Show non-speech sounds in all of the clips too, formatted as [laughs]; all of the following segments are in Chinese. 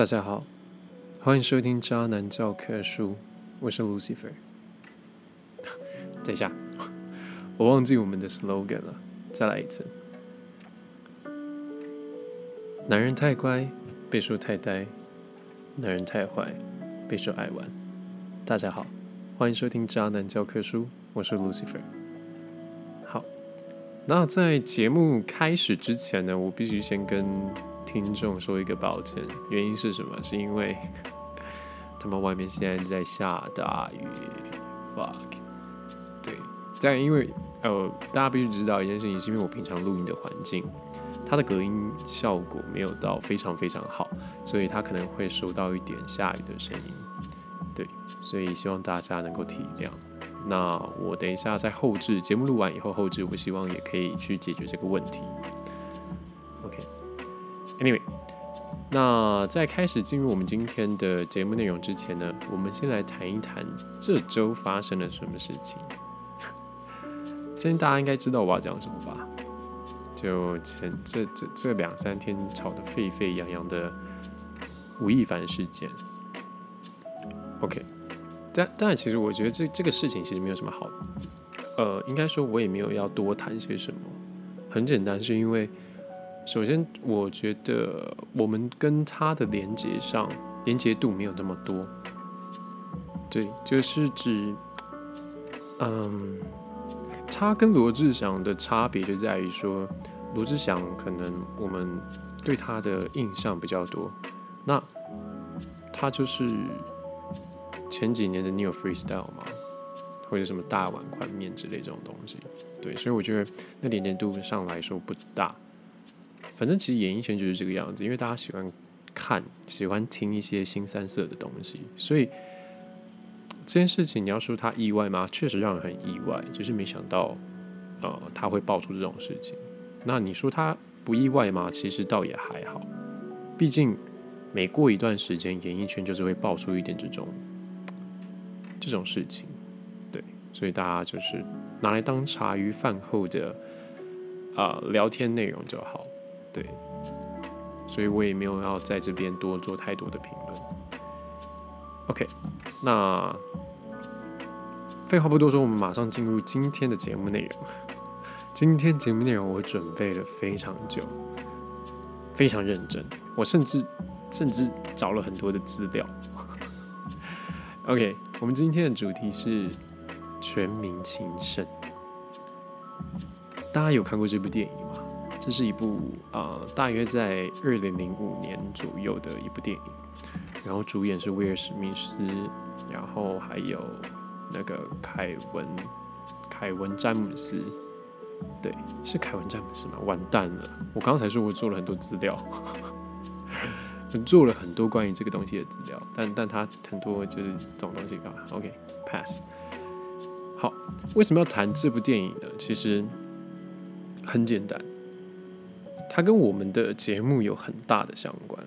大家好，欢迎收听《渣男教科书》，我是 Lucifer。[laughs] 等一下，我忘记我们的 slogan 了，再来一次。男人太乖，被说太呆；男人太坏，被说爱玩。大家好，欢迎收听《渣男教科书》，我是 Lucifer。好，那在节目开始之前呢，我必须先跟听众说一个抱歉，原因是什么？是因为 [laughs] 他们外面现在在下大雨，fuck。对，但因为呃，大家必须知道一件事情，是因为我平常录音的环境，它的隔音效果没有到非常非常好，所以它可能会收到一点下雨的声音。对，所以希望大家能够体谅。那我等一下在后置节目录完以后，后置我希望也可以去解决这个问题。Anyway，那在开始进入我们今天的节目内容之前呢，我们先来谈一谈这周发生了什么事情。[laughs] 相信大家应该知道我要讲什么吧？就前这这这两三天吵得沸沸扬扬的吴亦凡事件。OK，但但其实我觉得这这个事情其实没有什么好，呃，应该说我也没有要多谈些什么。很简单，是因为首先我觉得我们跟他的连接上连接度没有那么多。对，就是指，嗯。他跟罗志祥的差别就在于说，罗志祥可能我们对他的印象比较多，那他就是前几年的 New Freestyle 嘛，或者什么大碗宽面之类这种东西，对，所以我觉得那连接度上来说不大。反正其实演艺圈就是这个样子，因为大家喜欢看、喜欢听一些新三色的东西，所以。这件事情你要说他意外吗？确实让人很意外，就是没想到，呃，他会爆出这种事情。那你说他不意外吗？其实倒也还好，毕竟每过一段时间，演艺圈就是会爆出一点这种这种事情，对，所以大家就是拿来当茶余饭后的啊聊天内容就好，对，所以我也没有要在这边多做太多的评论。OK，那。废话不多说，我们马上进入今天的节目内容。今天节目内容我准备了非常久，非常认真，我甚至甚至找了很多的资料。OK，我们今天的主题是《全民情圣》。大家有看过这部电影？这是一部啊，大约在二零零五年左右的一部电影，然后主演是威尔史密斯，然后还有。那个凯文，凯文詹姆斯，对，是凯文詹姆斯吗？完蛋了！我刚才说我做了很多资料，[laughs] 做了很多关于这个东西的资料，但但他很多就是这种东西干嘛？OK，pass。好，为什么要谈这部电影呢？其实很简单，它跟我们的节目有很大的相关。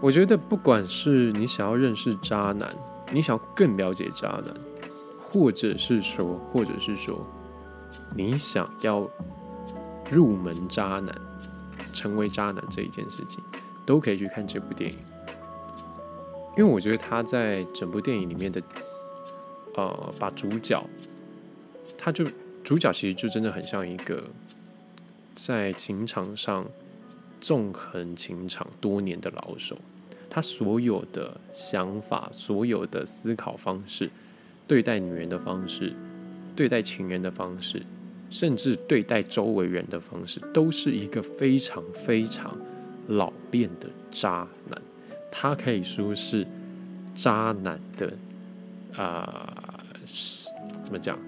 我觉得，不管是你想要认识渣男。你想要更了解渣男，或者是说，或者是说，你想要入门渣男，成为渣男这一件事情，都可以去看这部电影。因为我觉得他在整部电影里面的，呃，把主角，他就主角其实就真的很像一个在情场上纵横情场多年的老手。他所有的想法、所有的思考方式、对待女人的方式、对待情人的方式，甚至对待周围人的方式，都是一个非常非常老练的渣男。他可以说是渣男的啊，怎么讲？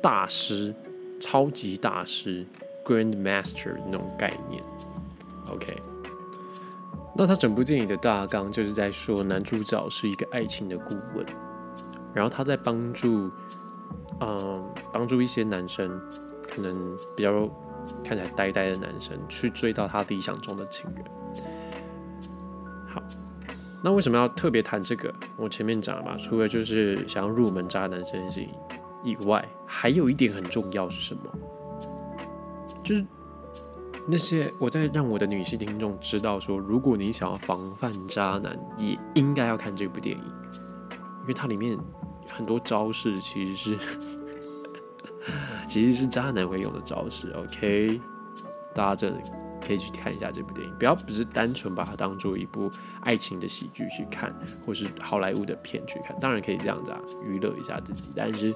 大师、超级大师、Grand Master 那种概念。OK。那他整部电影的大纲就是在说，男主角是一个爱情的顾问，然后他在帮助，嗯，帮助一些男生，可能比较看起来呆呆的男生，去追到他理想中的情人。好，那为什么要特别谈这个？我前面讲了嘛，除了就是想要入门渣男这件事情以外，还有一点很重要是什么？就是那些我在让我的女性听众知道说，如果你想要防范渣男，也应该要看这部电影，因为它里面很多招式其实是 [laughs] 其实是渣男会用的招式。OK，大家真的可以去看一下这部电影，不要不是单纯把它当做一部爱情的喜剧去看，或是好莱坞的片去看，当然可以这样子啊，娱乐一下自己，但是。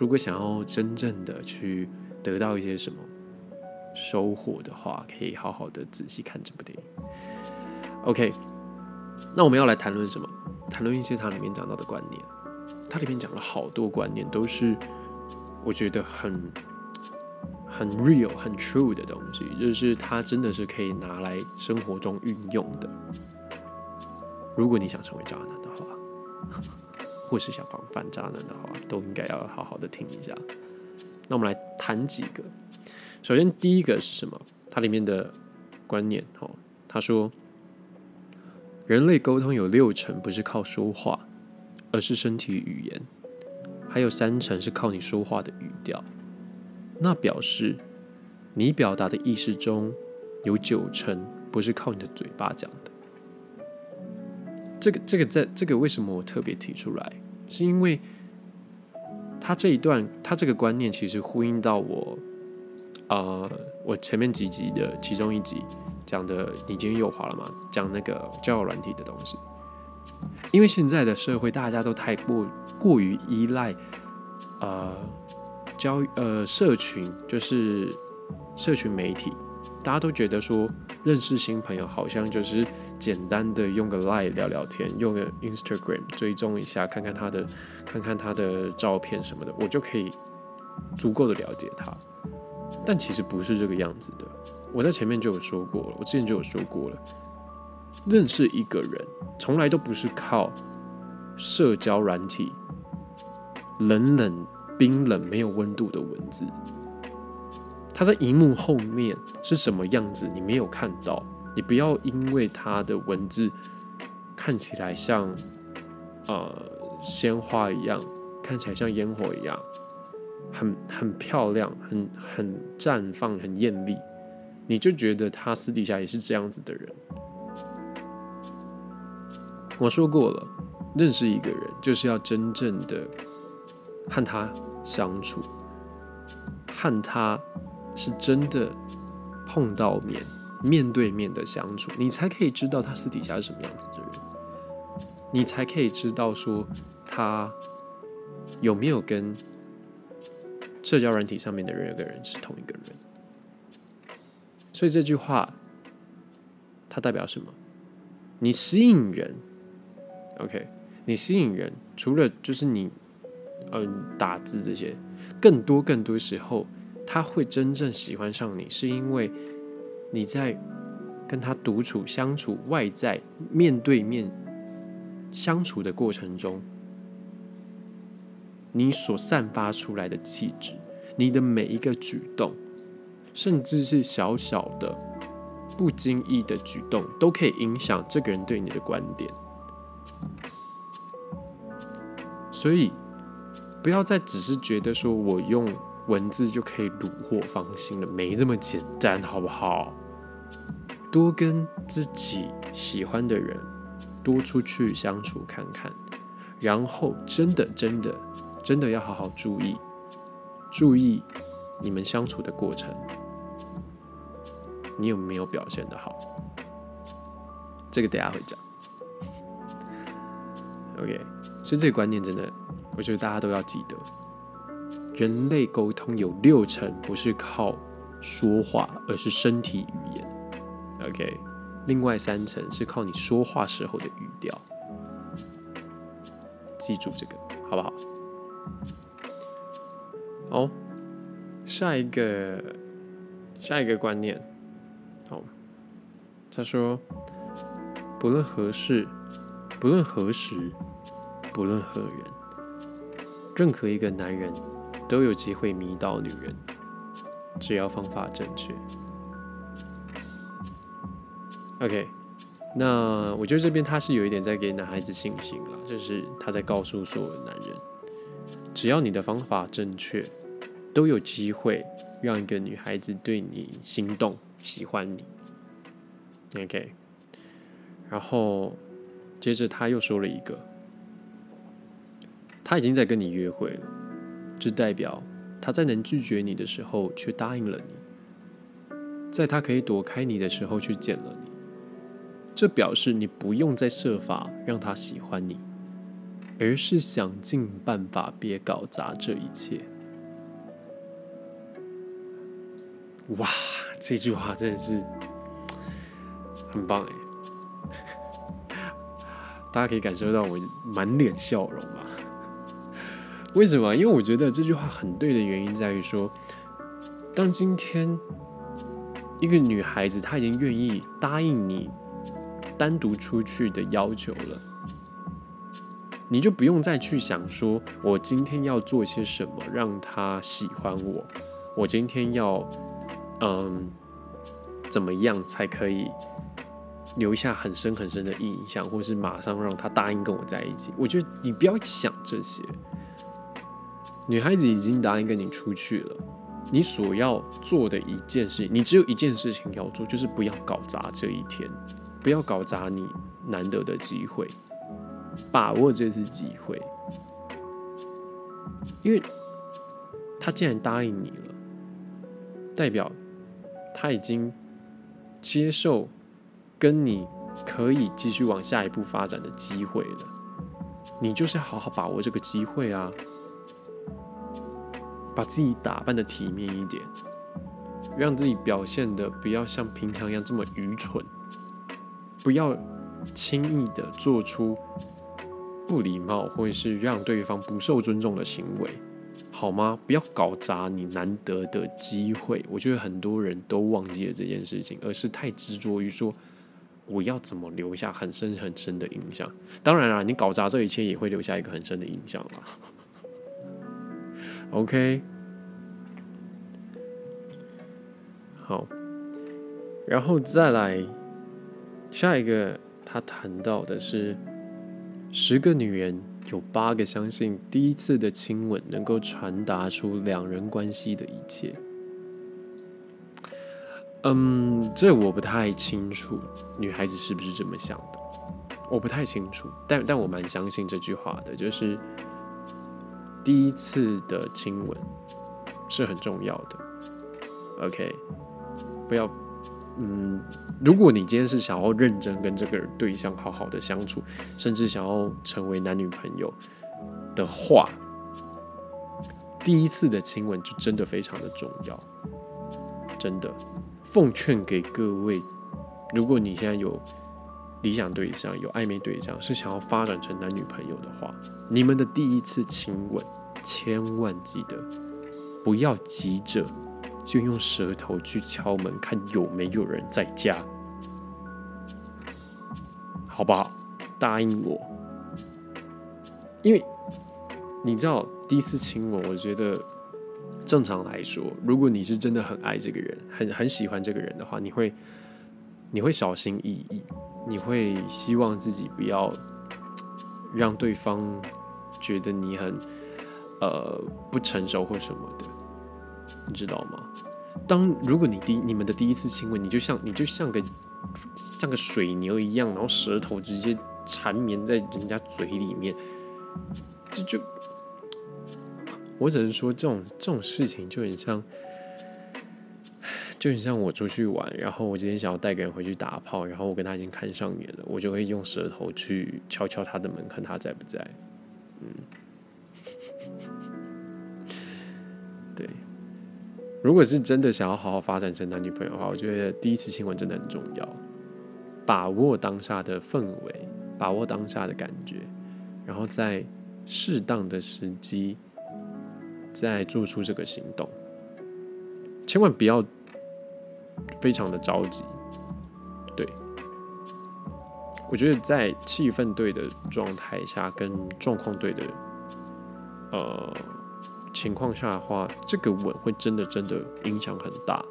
如果想要真正的去得到一些什么收获的话，可以好好的仔细看这部电影。OK，那我们要来谈论什么？谈论一些它里面讲到的观念。它里面讲了好多观念，都是我觉得很很 real、很 true 的东西，就是它真的是可以拿来生活中运用的。如果你想成为渣男的话。或是想防范渣男的话，都应该要好好的听一下。那我们来谈几个。首先，第一个是什么？它里面的观念，哦，他说，人类沟通有六成不是靠说话，而是身体语言，还有三成是靠你说话的语调。那表示，你表达的意识中有九成不是靠你的嘴巴讲的。这个这个在这个为什么我特别提出来？是因为他这一段他这个观念其实呼应到我，呃，我前面几集的其中一集讲的你今天又滑了吗？讲那个交友软体的东西。因为现在的社会大家都太过过于依赖呃交呃社群，就是社群媒体，大家都觉得说认识新朋友好像就是。简单的用个 Line 聊聊天，用个 Instagram 追踪一下，看看他的，看看他的照片什么的，我就可以足够的了解他。但其实不是这个样子的。我在前面就有说过了，我之前就有说过了，认识一个人从来都不是靠社交软体冷冷冰冷没有温度的文字，他在荧幕后面是什么样子，你没有看到。你不要因为他的文字看起来像呃鲜花一样，看起来像烟火一样，很很漂亮，很很绽放，很艳丽，你就觉得他私底下也是这样子的人。我说过了，认识一个人就是要真正的和他相处，和他是真的碰到面。面对面的相处，你才可以知道他私底下是什么样子的人，你才可以知道说他有没有跟社交软体上面的任何一个人是同一个人。所以这句话它代表什么？你吸引人，OK？你吸引人，除了就是你嗯打字这些，更多更多时候他会真正喜欢上你，是因为。你在跟他独处、相处、外在面对面相处的过程中，你所散发出来的气质，你的每一个举动，甚至是小小的、不经意的举动，都可以影响这个人对你的观点。所以，不要再只是觉得说我用。文字就可以虏获芳心了，没这么简单，好不好？多跟自己喜欢的人多出去相处看看，然后真的、真的、真的要好好注意，注意你们相处的过程，你有没有表现的好？这个等下会讲。OK，所以这个观念真的，我觉得大家都要记得。人类沟通有六成不是靠说话，而是身体语言。OK，另外三成是靠你说话时候的语调。记住这个，好不好？好，下一个，下一个观念。好，他说，不论何事，不论何时，不论何人，任何一个男人。都有机会迷倒女人，只要方法正确。OK，那我觉得这边他是有一点在给男孩子信心了，就是他在告诉所有男人，只要你的方法正确，都有机会让一个女孩子对你心动，喜欢你。OK，然后接着他又说了一个，他已经在跟你约会了，这代表他在能拒绝你的时候却答应了你，在他可以躲开你的时候去见了你，这表示你不用再设法让他喜欢你，而是想尽办法别搞砸这一切。哇，这句话真的是很棒哎！[laughs] 大家可以感受到我满脸笑容吧？为什么？因为我觉得这句话很对的原因在于说，当今天一个女孩子她已经愿意答应你单独出去的要求了，你就不用再去想说我今天要做些什么让她喜欢我，我今天要。嗯，怎么样才可以留下很深很深的印象，或是马上让他答应跟我在一起？我觉得你不要想这些。女孩子已经答应跟你出去了，你所要做的一件事，你只有一件事情要做，就是不要搞砸这一天，不要搞砸你难得的机会，把握这次机会，因为他既然答应你了，代表。他已经接受跟你可以继续往下一步发展的机会了，你就是好好把握这个机会啊，把自己打扮的体面一点，让自己表现的不要像平常一样这么愚蠢，不要轻易的做出不礼貌或者是让对方不受尊重的行为。好吗？不要搞砸你难得的机会。我觉得很多人都忘记了这件事情，而是太执着于说我要怎么留下很深很深的印象。当然了，你搞砸这一切也会留下一个很深的印象啦。[laughs] OK，好，然后再来下一个，他谈到的是十个女人。有八个相信第一次的亲吻能够传达出两人关系的一切。嗯，这我不太清楚，女孩子是不是这么想的？我不太清楚，但但我蛮相信这句话的，就是第一次的亲吻是很重要的。OK，不要。嗯，如果你今天是想要认真跟这个对象好好的相处，甚至想要成为男女朋友的话，第一次的亲吻就真的非常的重要。真的，奉劝给各位，如果你现在有理想对象、有暧昧对象，是想要发展成男女朋友的话，你们的第一次亲吻，千万记得不要急着。就用舌头去敲门，看有没有人在家，好不好？答应我，因为你知道，第一次亲吻，我觉得正常来说，如果你是真的很爱这个人，很很喜欢这个人的话，你会你会小心翼翼，你会希望自己不要让对方觉得你很呃不成熟或什么的。你知道吗？当如果你第你们的第一次亲吻，你就像你就像个像个水牛一样，然后舌头直接缠绵在人家嘴里面，这就我只能说，这种这种事情就很像，就很像我出去玩，然后我今天想要带个人回去打炮，然后我跟他已经看上眼了，我就会用舌头去敲敲他的门，看他在不在，嗯。如果是真的想要好好发展成男女朋友的话，我觉得第一次亲吻真的很重要。把握当下的氛围，把握当下的感觉，然后在适当的时机再做出这个行动。千万不要非常的着急。对，我觉得在气氛对的状态下，跟状况对的，呃。情况下的话，这个吻会真的真的影响很大。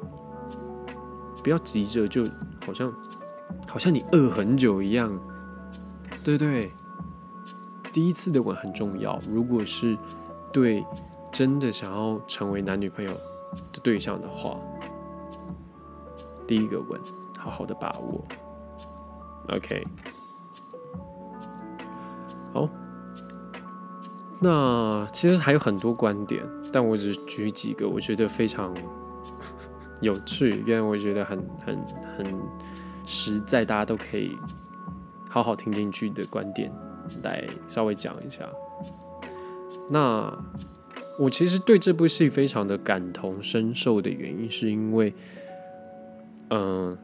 不要急着，就好像好像你饿很久一样，对不对？第一次的吻很重要。如果是对真的想要成为男女朋友的对象的话，第一个吻，好好的把握。OK，那其实还有很多观点，但我只举几个我觉得非常 [laughs] 有趣，跟我觉得很很很实在，大家都可以好好听进去的观点来稍微讲一下。那我其实对这部戏非常的感同身受的原因，是因为，嗯，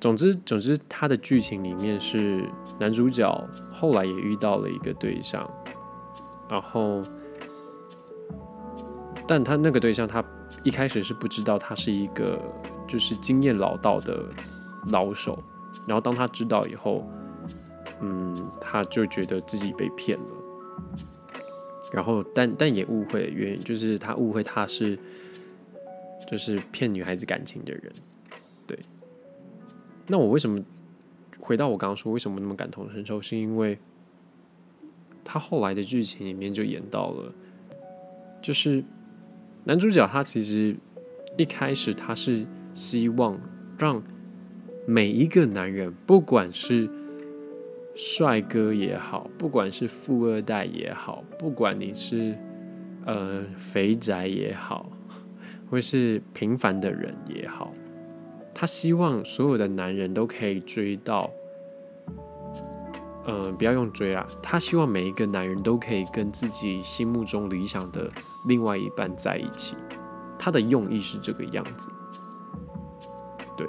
总之总之，他的剧情里面是男主角后来也遇到了一个对象，然后，但他那个对象他一开始是不知道他是一个就是经验老道的老手，然后当他知道以后，嗯，他就觉得自己被骗了。然后，但但也误会原因，就是他误会他是，就是骗女孩子感情的人，对。那我为什么回到我刚刚说为什么那么感同身受？是因为他后来的剧情里面就演到了，就是男主角他其实一开始他是希望让每一个男人，不管是。帅哥也好，不管是富二代也好，不管你是呃肥宅也好，或是平凡的人也好，他希望所有的男人都可以追到，嗯，不要用追啦，他希望每一个男人都可以跟自己心目中理想的另外一半在一起，他的用意是这个样子。对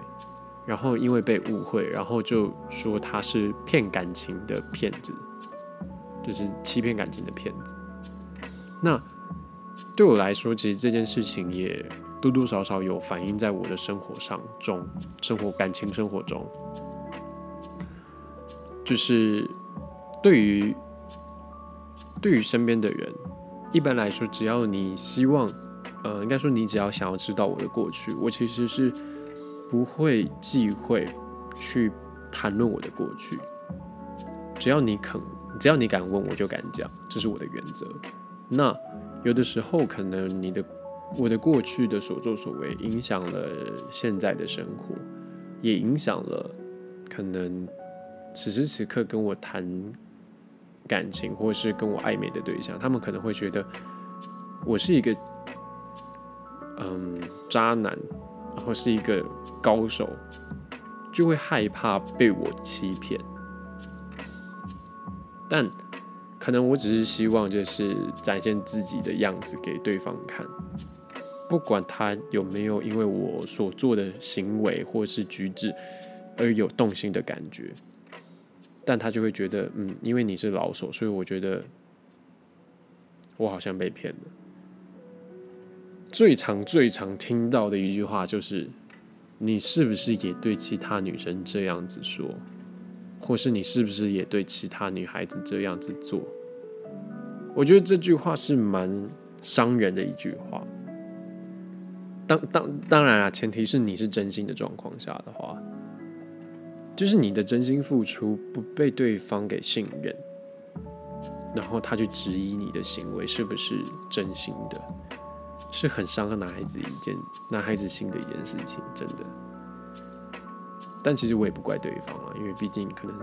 然后因为被误会，然后就说他是骗感情的骗子，就是欺骗感情的骗子。那对我来说，其实这件事情也多多少少有反映在我的生活上中，生活感情生活中，就是对于对于身边的人，一般来说，只要你希望，呃，应该说你只要想要知道我的过去，我其实是。不会忌讳去谈论我的过去，只要你肯，只要你敢问，我就敢讲，这是我的原则。那有的时候，可能你的我的过去的所作所为，影响了现在的生活，也影响了可能此时此刻跟我谈感情，或是跟我暧昧的对象，他们可能会觉得我是一个嗯渣男，然后是一个。高手就会害怕被我欺骗，但可能我只是希望就是展现自己的样子给对方看，不管他有没有因为我所做的行为或是举止而有动心的感觉，但他就会觉得，嗯，因为你是老手，所以我觉得我好像被骗了。最常最常听到的一句话就是。你是不是也对其他女生这样子说，或是你是不是也对其他女孩子这样子做？我觉得这句话是蛮伤人的一句话。当当当然啊，前提是你是真心的状况下的话，就是你的真心付出不被对方给信任，然后他去质疑你的行为是不是真心的。是很伤害男孩子一件男孩子心的一件事情，真的。但其实我也不怪对方啊，因为毕竟可能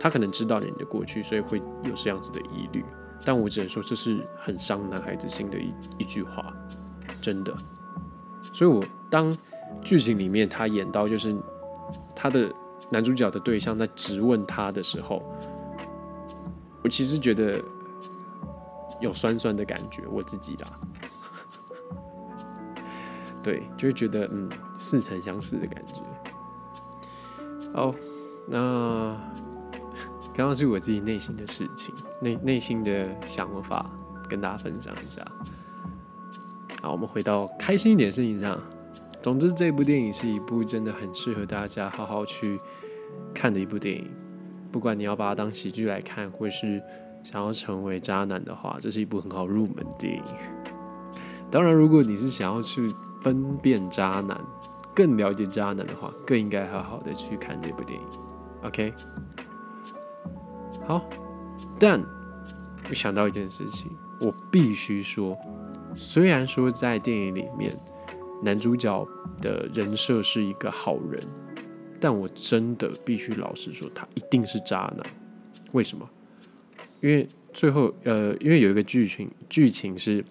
他可能知道了你的过去，所以会有这样子的疑虑。但我只能说，这是很伤男孩子心的一一句话，真的。所以我当剧情里面他演到就是他的男主角的对象在质问他的时候，我其实觉得有酸酸的感觉，我自己啦。[laughs] 对，就会觉得嗯，似曾相识的感觉。好，那 [laughs] 刚刚是我自己内心的事情，内内心的想法跟大家分享一下。好，我们回到开心一点事情上。总之，这部电影是一部真的很适合大家好好去看的一部电影。不管你要把它当喜剧来看，或是想要成为渣男的话，这是一部很好入门电影。[laughs] 当然，如果你是想要去分辨渣男，更了解渣男的话，更应该好好的去看这部电影。OK，好，但我想到一件事情，我必须说，虽然说在电影里面男主角的人设是一个好人，但我真的必须老实说，他一定是渣男。为什么？因为最后，呃，因为有一个剧情，剧情是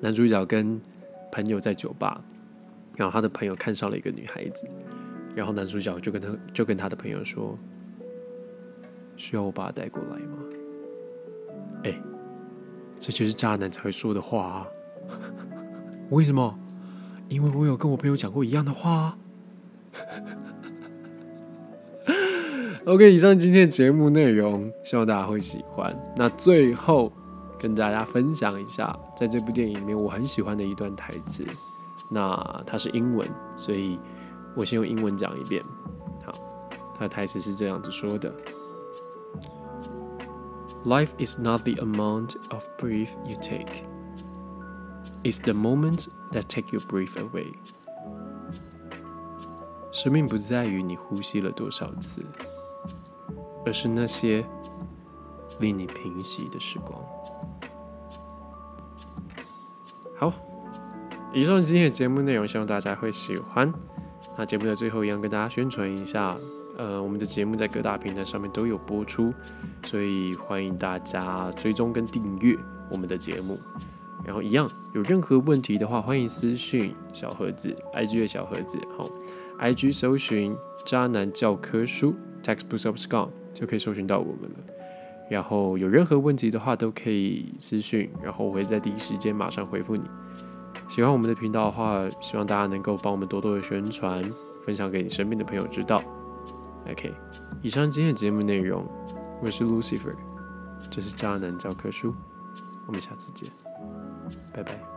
男主角跟朋友在酒吧，然后他的朋友看上了一个女孩子，然后男主角就跟他就跟他的朋友说：“需要我把她带过来吗？”哎，这就是渣男才会说的话啊！[laughs] 为什么？因为我有跟我朋友讲过一样的话。[laughs] OK，以上今天的节目内容，希望大家会喜欢。那最后跟大家分享一下，在这部电影里面我很喜欢的一段台词。那它是英文，所以我先用英文讲一遍。好，它的台词是这样子说的：Life is not the amount of breath you take, it's the moment that take your breath away。生命不在于你呼吸了多少次。而是那些令你平息的时光。好，以上今天的节目内容，希望大家会喜欢。那节目的最后，一样跟大家宣传一下，呃，我们的节目在各大平台上面都有播出，所以欢迎大家追踪跟订阅我们的节目。然后，一样有任何问题的话，欢迎私讯小盒子，IG 的小盒子，好，IG 搜寻渣男教科书 Textbooks of Scum。就可以搜寻到我们了。然后有任何问题的话，都可以私讯，然后我会在第一时间马上回复你。喜欢我们的频道的话，希望大家能够帮我们多多的宣传，分享给你身边的朋友知道。OK，以上今天的节目内容，我是 Lucifer，这是渣男教科书，我们下次见，拜拜。